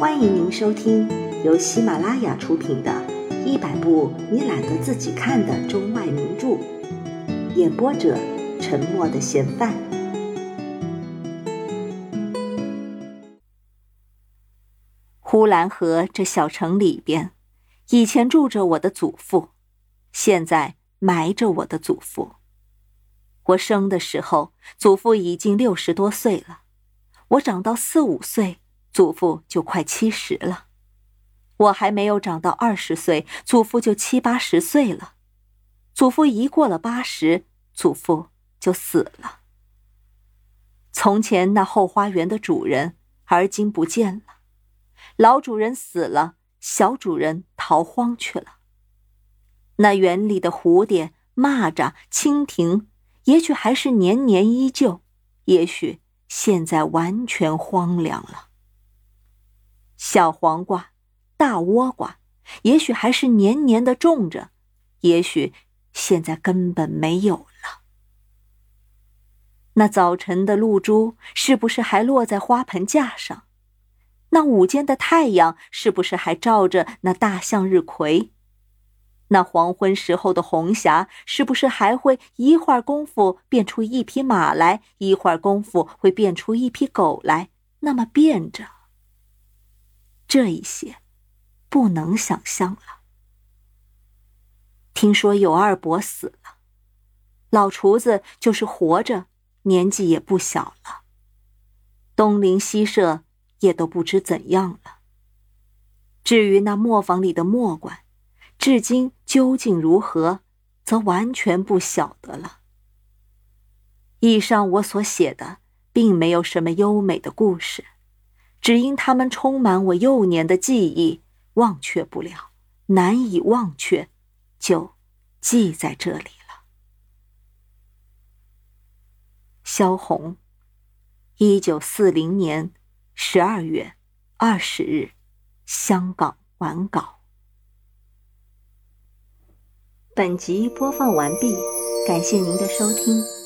欢迎您收听由喜马拉雅出品的《一百部你懒得自己看的中外名著》，演播者：沉默的嫌犯。呼兰河这小城里边，以前住着我的祖父，现在埋着我的祖父。我生的时候，祖父已经六十多岁了；我长到四五岁。祖父就快七十了，我还没有长到二十岁，祖父就七八十岁了。祖父一过了八十，祖父就死了。从前那后花园的主人，而今不见了。老主人死了，小主人逃荒去了。那园里的蝴蝶、蚂蚱、蜻蜓，也许还是年年依旧，也许现在完全荒凉了。小黄瓜、大倭瓜，也许还是年年的种着，也许现在根本没有了。那早晨的露珠是不是还落在花盆架上？那午间的太阳是不是还照着那大向日葵？那黄昏时候的红霞是不是还会一会儿功夫变出一匹马来，一会儿功夫会变出一匹狗来？那么变着。这一些，不能想象了。听说有二伯死了，老厨子就是活着，年纪也不小了。东邻西舍也都不知怎样了。至于那磨坊里的磨官，至今究竟如何，则完全不晓得了。以上我所写的，并没有什么优美的故事。只因他们充满我幼年的记忆，忘却不了，难以忘却，就记在这里了。萧红，一九四零年十二月二十日，香港完稿。本集播放完毕，感谢您的收听。